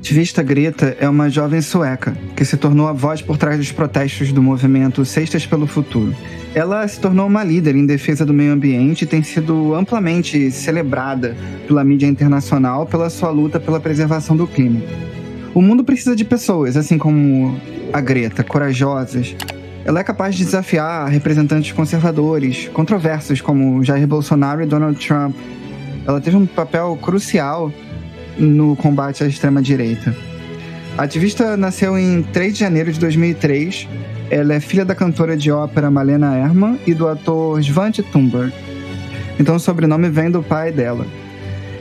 Ativista Greta é uma jovem sueca que se tornou a voz por trás dos protestos do movimento Cestas pelo Futuro. Ela se tornou uma líder em defesa do meio ambiente e tem sido amplamente celebrada pela mídia internacional pela sua luta pela preservação do clima. O mundo precisa de pessoas, assim como a Greta, corajosas. Ela é capaz de desafiar representantes conservadores, controversos como Jair Bolsonaro e Donald Trump. Ela teve um papel crucial no combate à extrema-direita. A ativista nasceu em 3 de janeiro de 2003. Ela é filha da cantora de ópera Malena Herman e do ator Svante Thunberg. Então o sobrenome vem do pai dela.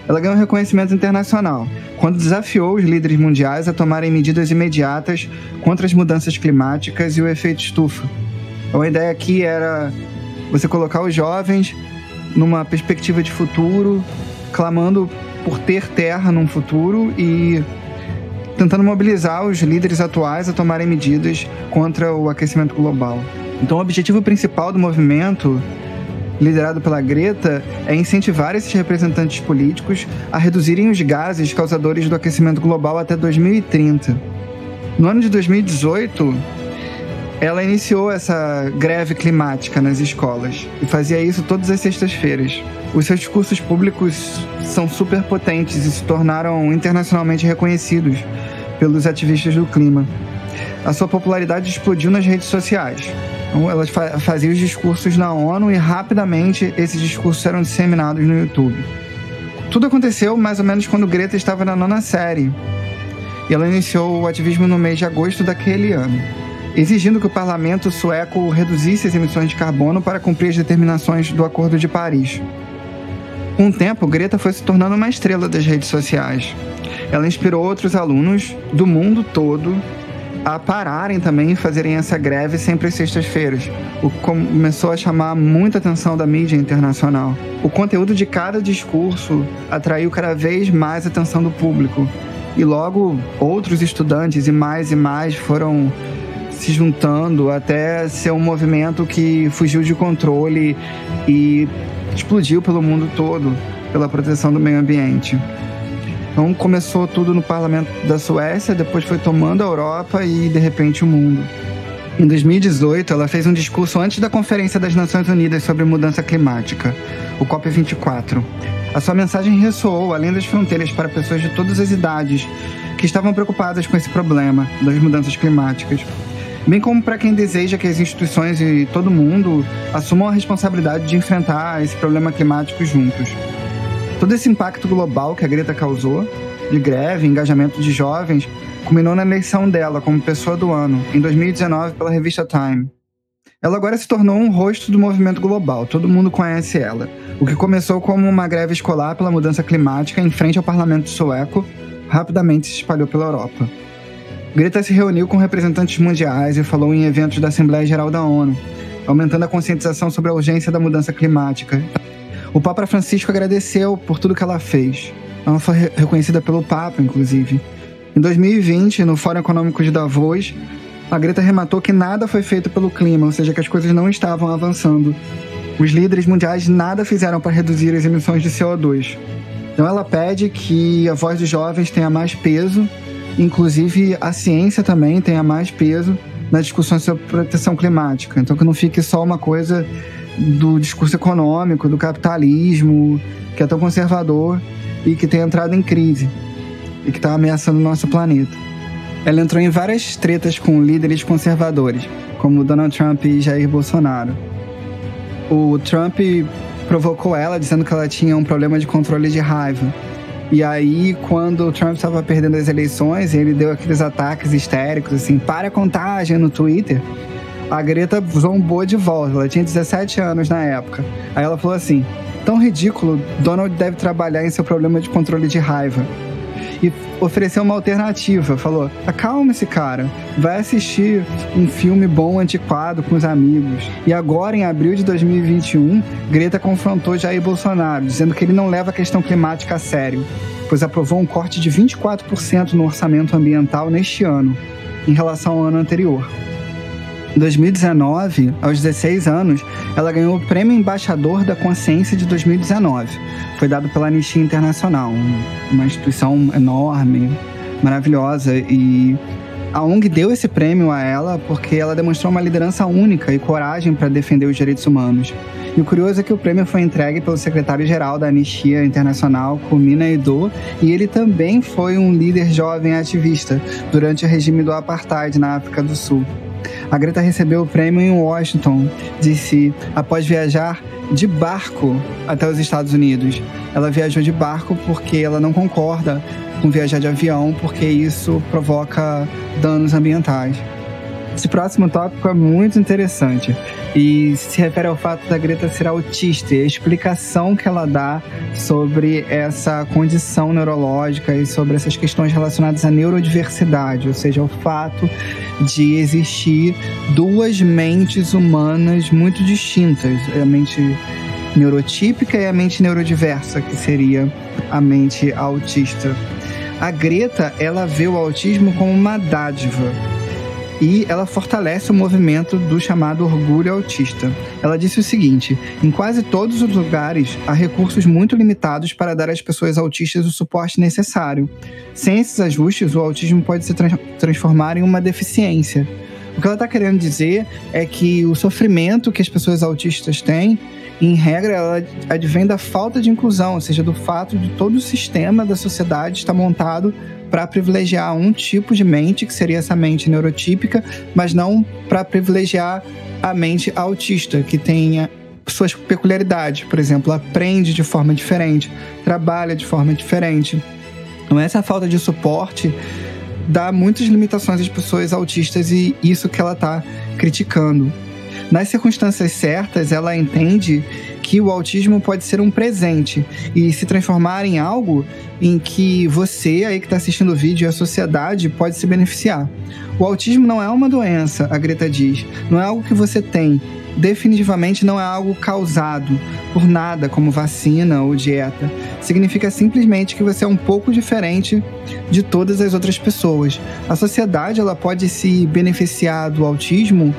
Ela ganhou reconhecimento internacional quando desafiou os líderes mundiais a tomarem medidas imediatas contra as mudanças climáticas e o efeito estufa. Então, a ideia aqui era você colocar os jovens numa perspectiva de futuro, clamando por ter terra num futuro e tentando mobilizar os líderes atuais a tomarem medidas contra o aquecimento global. Então, o objetivo principal do movimento, liderado pela Greta, é incentivar esses representantes políticos a reduzirem os gases causadores do aquecimento global até 2030. No ano de 2018, ela iniciou essa greve climática nas escolas e fazia isso todas as sextas-feiras. Os seus discursos públicos são super potentes e se tornaram internacionalmente reconhecidos pelos ativistas do clima. A sua popularidade explodiu nas redes sociais. Então, ela fazia os discursos na ONU e rapidamente esses discursos eram disseminados no YouTube. Tudo aconteceu mais ou menos quando Greta estava na nona série. E ela iniciou o ativismo no mês de agosto daquele ano exigindo que o parlamento sueco reduzisse as emissões de carbono para cumprir as determinações do Acordo de Paris. Com o tempo, Greta foi se tornando uma estrela das redes sociais. Ela inspirou outros alunos do mundo todo a pararem também e fazerem essa greve sempre às sextas-feiras, o que começou a chamar muita atenção da mídia internacional. O conteúdo de cada discurso atraiu cada vez mais atenção do público, e logo outros estudantes e mais e mais foram se juntando até ser um movimento que fugiu de controle e explodiu pelo mundo todo pela proteção do meio ambiente. Então começou tudo no parlamento da Suécia, depois foi tomando a Europa e de repente o mundo. Em 2018, ela fez um discurso antes da Conferência das Nações Unidas sobre Mudança Climática, o COP24. A sua mensagem ressoou além das fronteiras para pessoas de todas as idades que estavam preocupadas com esse problema das mudanças climáticas bem como para quem deseja que as instituições e todo mundo assumam a responsabilidade de enfrentar esse problema climático juntos. Todo esse impacto global que a Greta causou, de greve, engajamento de jovens, culminou na eleição dela como pessoa do ano, em 2019, pela revista Time. Ela agora se tornou um rosto do movimento global, todo mundo conhece ela. O que começou como uma greve escolar pela mudança climática em frente ao parlamento sueco, rapidamente se espalhou pela Europa. Greta se reuniu com representantes mundiais e falou em eventos da Assembleia Geral da ONU, aumentando a conscientização sobre a urgência da mudança climática. O Papa Francisco agradeceu por tudo que ela fez. Ela foi reconhecida pelo Papa, inclusive. Em 2020, no Fórum Econômico de Davos, a Greta rematou que nada foi feito pelo clima, ou seja, que as coisas não estavam avançando. Os líderes mundiais nada fizeram para reduzir as emissões de CO2. Então ela pede que a voz dos jovens tenha mais peso inclusive a ciência também tenha mais peso na discussão sobre proteção climática. Então que não fique só uma coisa do discurso econômico, do capitalismo, que é tão conservador e que tem entrado em crise e que está ameaçando o nosso planeta. Ela entrou em várias tretas com líderes conservadores, como Donald Trump e Jair Bolsonaro. O Trump provocou ela dizendo que ela tinha um problema de controle de raiva e aí, quando o Trump estava perdendo as eleições, ele deu aqueles ataques histéricos, assim, para a contagem no Twitter. A Greta zombou de volta. Ela tinha 17 anos na época. Aí ela falou assim: tão ridículo, Donald deve trabalhar em seu problema de controle de raiva e ofereceu uma alternativa. Falou: acalma esse cara, vai assistir um filme bom antiquado com os amigos. E agora, em abril de 2021, Greta confrontou Jair Bolsonaro, dizendo que ele não leva a questão climática a sério, pois aprovou um corte de 24% no orçamento ambiental neste ano, em relação ao ano anterior. Em 2019, aos 16 anos, ela ganhou o Prêmio Embaixador da Consciência de 2019. Foi dado pela Anistia Internacional, uma instituição enorme maravilhosa e a ONG deu esse prêmio a ela porque ela demonstrou uma liderança única e coragem para defender os direitos humanos. E o curioso é que o prêmio foi entregue pelo secretário-geral da Anistia Internacional, Kumina Edo, e ele também foi um líder jovem ativista durante o regime do apartheid na África do Sul. A Greta recebeu o prêmio em Washington, D.C., após viajar de barco até os Estados Unidos. Ela viajou de barco porque ela não concorda com viajar de avião, porque isso provoca danos ambientais. Esse próximo tópico é muito interessante e se refere ao fato da Greta ser autista e a explicação que ela dá sobre essa condição neurológica e sobre essas questões relacionadas à neurodiversidade, ou seja, o fato de existir duas mentes humanas muito distintas, a mente neurotípica e a mente neurodiversa, que seria a mente autista. A Greta, ela vê o autismo como uma dádiva e ela fortalece o movimento do chamado orgulho autista. Ela disse o seguinte: em quase todos os lugares há recursos muito limitados para dar às pessoas autistas o suporte necessário. Sem esses ajustes, o autismo pode se tra transformar em uma deficiência. O que ela está querendo dizer é que o sofrimento que as pessoas autistas têm em regra, ela advém da falta de inclusão, ou seja, do fato de todo o sistema da sociedade estar montado para privilegiar um tipo de mente, que seria essa mente neurotípica, mas não para privilegiar a mente autista, que tenha suas peculiaridades. Por exemplo, aprende de forma diferente, trabalha de forma diferente. Então, essa falta de suporte dá muitas limitações às pessoas autistas e isso que ela está criticando. Nas circunstâncias certas, ela entende que o autismo pode ser um presente e se transformar em algo em que você aí que está assistindo o vídeo e a sociedade pode se beneficiar. O autismo não é uma doença, a Greta diz, não é algo que você tem. Definitivamente não é algo causado por nada, como vacina ou dieta. Significa simplesmente que você é um pouco diferente de todas as outras pessoas. A sociedade ela pode se beneficiar do autismo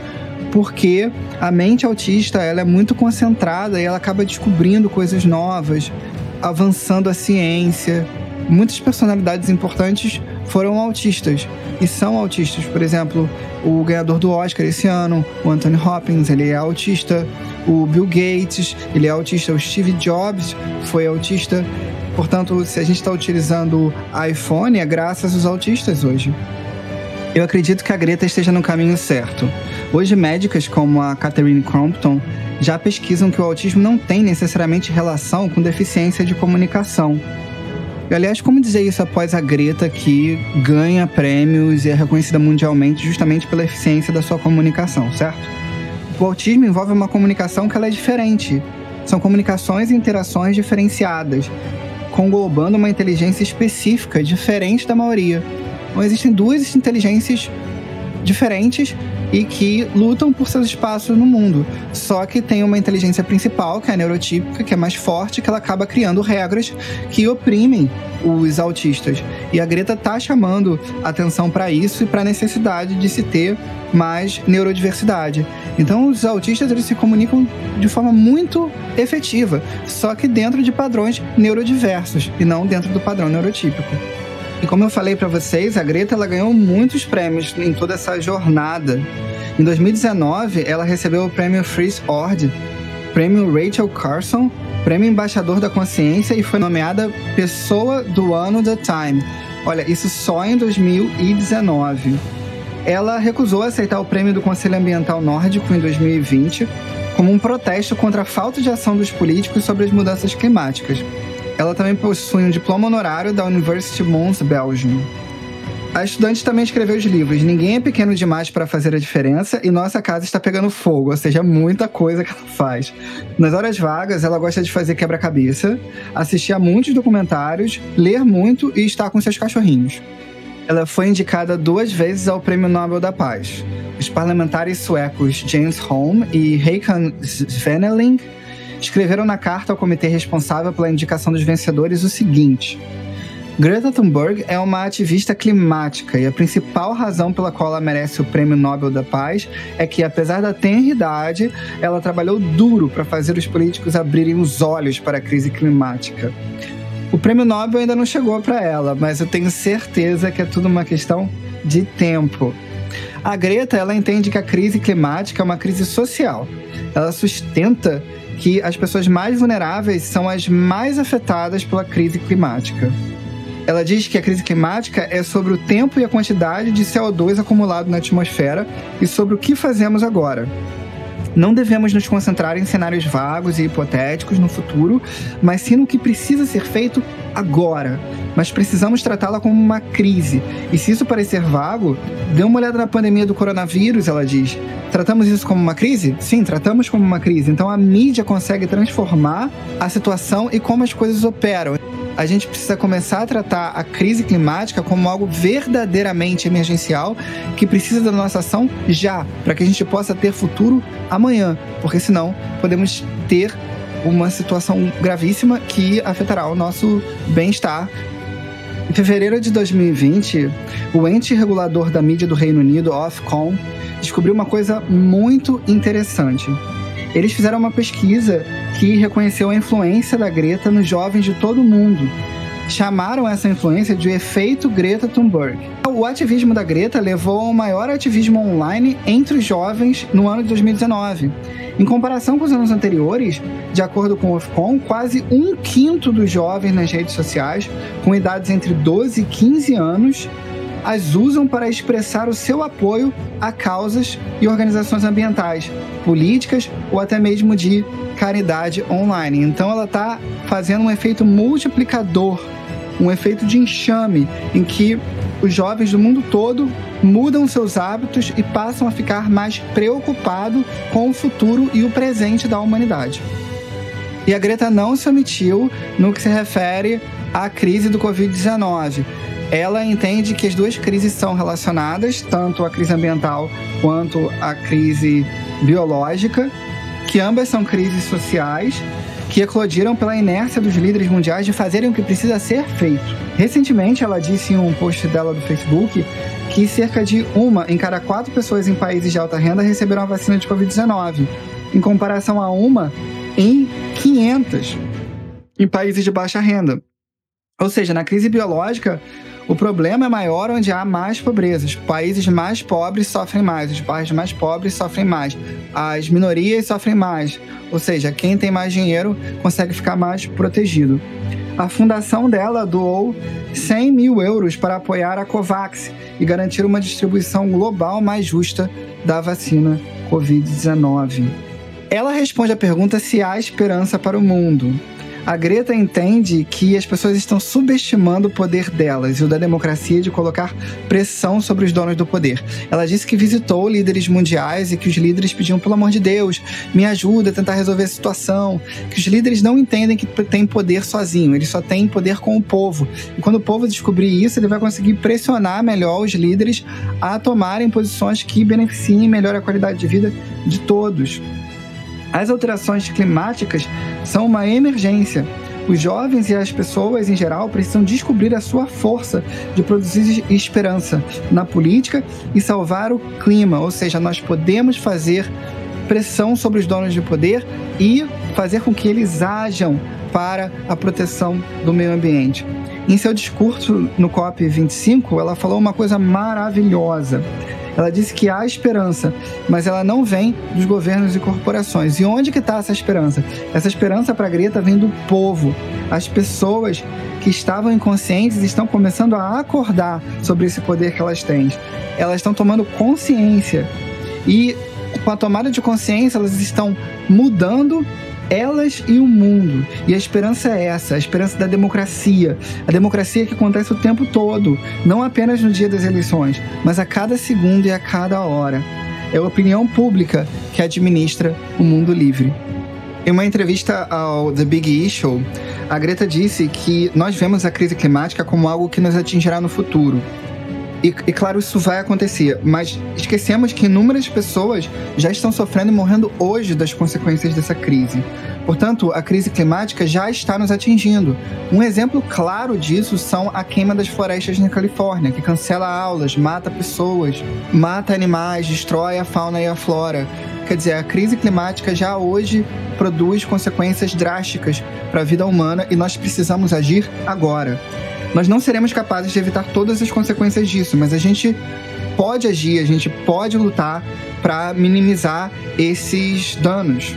porque a mente autista ela é muito concentrada e ela acaba descobrindo coisas novas, avançando a ciência. Muitas personalidades importantes foram autistas e são autistas. Por exemplo, o ganhador do Oscar esse ano, o Anthony Hopkins, ele é autista. O Bill Gates, ele é autista. O Steve Jobs foi autista. Portanto, se a gente está utilizando iPhone, é graças aos autistas hoje. Eu acredito que a Greta esteja no caminho certo. Hoje, médicas como a Catherine Crompton já pesquisam que o autismo não tem necessariamente relação com deficiência de comunicação. E, aliás, como dizer isso após a Greta, que ganha prêmios e é reconhecida mundialmente justamente pela eficiência da sua comunicação, certo? O autismo envolve uma comunicação que ela é diferente. São comunicações e interações diferenciadas, conglobando uma inteligência específica, diferente da maioria. Então, existem duas inteligências diferentes e que lutam por seus espaços no mundo. Só que tem uma inteligência principal, que é a neurotípica, que é mais forte, que ela acaba criando regras que oprimem os autistas. E a Greta tá chamando atenção para isso e para a necessidade de se ter mais neurodiversidade. Então, os autistas eles se comunicam de forma muito efetiva, só que dentro de padrões neurodiversos e não dentro do padrão neurotípico. E como eu falei para vocês, a Greta ela ganhou muitos prêmios em toda essa jornada. Em 2019, ela recebeu o prêmio Freeze Ord, prêmio Rachel Carson, prêmio Embaixador da Consciência e foi nomeada Pessoa do Ano da Time. Olha, isso só em 2019. Ela recusou aceitar o prêmio do Conselho Ambiental Nórdico em 2020 como um protesto contra a falta de ação dos políticos sobre as mudanças climáticas. Ela também possui um diploma honorário da University Mons Belgium. A estudante também escreveu os livros Ninguém é Pequeno Demais para Fazer a Diferença e Nossa Casa Está Pegando Fogo, ou seja, muita coisa que ela faz. Nas horas vagas, ela gosta de fazer quebra-cabeça, assistir a muitos documentários, ler muito e estar com seus cachorrinhos. Ela foi indicada duas vezes ao Prêmio Nobel da Paz. Os parlamentares suecos James Holm e Håkan Svenneling escreveram na carta ao comitê responsável pela indicação dos vencedores o seguinte. Greta Thunberg é uma ativista climática e a principal razão pela qual ela merece o Prêmio Nobel da Paz é que, apesar da tenra idade, ela trabalhou duro para fazer os políticos abrirem os olhos para a crise climática. O prêmio Nobel ainda não chegou para ela, mas eu tenho certeza que é tudo uma questão de tempo. A Greta, ela entende que a crise climática é uma crise social. Ela sustenta que as pessoas mais vulneráveis são as mais afetadas pela crise climática. Ela diz que a crise climática é sobre o tempo e a quantidade de CO2 acumulado na atmosfera e sobre o que fazemos agora. Não devemos nos concentrar em cenários vagos e hipotéticos no futuro, mas sim no que precisa ser feito agora. Mas precisamos tratá-la como uma crise. E se isso parecer vago, dê uma olhada na pandemia do coronavírus, ela diz. Tratamos isso como uma crise? Sim, tratamos como uma crise. Então a mídia consegue transformar a situação e como as coisas operam a gente precisa começar a tratar a crise climática como algo verdadeiramente emergencial que precisa da nossa ação já, para que a gente possa ter futuro amanhã, porque senão podemos ter uma situação gravíssima que afetará o nosso bem-estar. Em fevereiro de 2020, o ente regulador da mídia do Reino Unido, Ofcom, descobriu uma coisa muito interessante. Eles fizeram uma pesquisa que reconheceu a influência da Greta nos jovens de todo o mundo. Chamaram essa influência de efeito Greta Thunberg. O ativismo da Greta levou ao maior ativismo online entre os jovens no ano de 2019. Em comparação com os anos anteriores, de acordo com o Ofcom, quase um quinto dos jovens nas redes sociais, com idades entre 12 e 15 anos, as usam para expressar o seu apoio a causas e organizações ambientais, políticas ou até mesmo de caridade online. Então ela está fazendo um efeito multiplicador, um efeito de enxame, em que os jovens do mundo todo mudam seus hábitos e passam a ficar mais preocupados com o futuro e o presente da humanidade. E a Greta não se omitiu no que se refere à crise do Covid-19 ela entende que as duas crises são relacionadas, tanto a crise ambiental quanto a crise biológica, que ambas são crises sociais que eclodiram pela inércia dos líderes mundiais de fazerem o que precisa ser feito. Recentemente, ela disse em um post dela do Facebook que cerca de uma em cada quatro pessoas em países de alta renda receberam a vacina de Covid-19, em comparação a uma em 500 em países de baixa renda. Ou seja, na crise biológica, o problema é maior onde há mais pobreza. Os países mais pobres sofrem mais, os países mais pobres sofrem mais, as minorias sofrem mais. Ou seja, quem tem mais dinheiro consegue ficar mais protegido. A fundação dela doou 100 mil euros para apoiar a COVAX e garantir uma distribuição global mais justa da vacina Covid-19. Ela responde à pergunta se há esperança para o mundo. A Greta entende que as pessoas estão subestimando o poder delas e o da democracia de colocar pressão sobre os donos do poder. Ela disse que visitou líderes mundiais e que os líderes pediam, pelo amor de Deus, me ajuda a tentar resolver a situação. Que os líderes não entendem que têm poder sozinho, eles só têm poder com o povo. E quando o povo descobrir isso, ele vai conseguir pressionar melhor os líderes a tomarem posições que beneficiem melhor a qualidade de vida de todos. As alterações climáticas são uma emergência. Os jovens e as pessoas em geral precisam descobrir a sua força de produzir esperança na política e salvar o clima, ou seja, nós podemos fazer pressão sobre os donos de poder e fazer com que eles ajam para a proteção do meio ambiente. Em seu discurso no COP25, ela falou uma coisa maravilhosa. Ela disse que há esperança, mas ela não vem dos governos e corporações. E onde que está essa esperança? Essa esperança para a Greta vem do povo. As pessoas que estavam inconscientes estão começando a acordar sobre esse poder que elas têm. Elas estão tomando consciência. E com a tomada de consciência, elas estão mudando elas e o mundo. E a esperança é essa, a esperança da democracia. A democracia que acontece o tempo todo, não apenas no dia das eleições, mas a cada segundo e a cada hora. É a opinião pública que administra o mundo livre. Em uma entrevista ao The Big Issue, a Greta disse que nós vemos a crise climática como algo que nos atingirá no futuro. E, e, claro, isso vai acontecer, mas esquecemos que inúmeras pessoas já estão sofrendo e morrendo hoje das consequências dessa crise. Portanto, a crise climática já está nos atingindo. Um exemplo claro disso são a queima das florestas na Califórnia, que cancela aulas, mata pessoas, mata animais, destrói a fauna e a flora, Quer dizer, a crise climática já hoje produz consequências drásticas para a vida humana e nós precisamos agir agora. Nós não seremos capazes de evitar todas as consequências disso, mas a gente pode agir, a gente pode lutar para minimizar esses danos.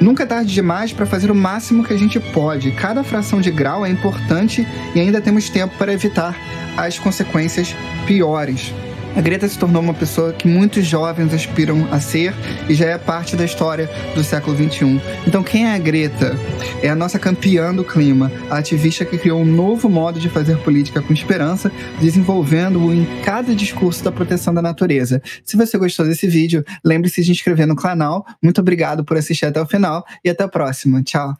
Nunca é tarde demais para fazer o máximo que a gente pode. Cada fração de grau é importante e ainda temos tempo para evitar as consequências piores. A Greta se tornou uma pessoa que muitos jovens aspiram a ser e já é parte da história do século XXI. Então, quem é a Greta? É a nossa campeã do clima, a ativista que criou um novo modo de fazer política com esperança, desenvolvendo-o em cada discurso da proteção da natureza. Se você gostou desse vídeo, lembre-se de inscrever no canal. Muito obrigado por assistir até o final e até a próxima. Tchau!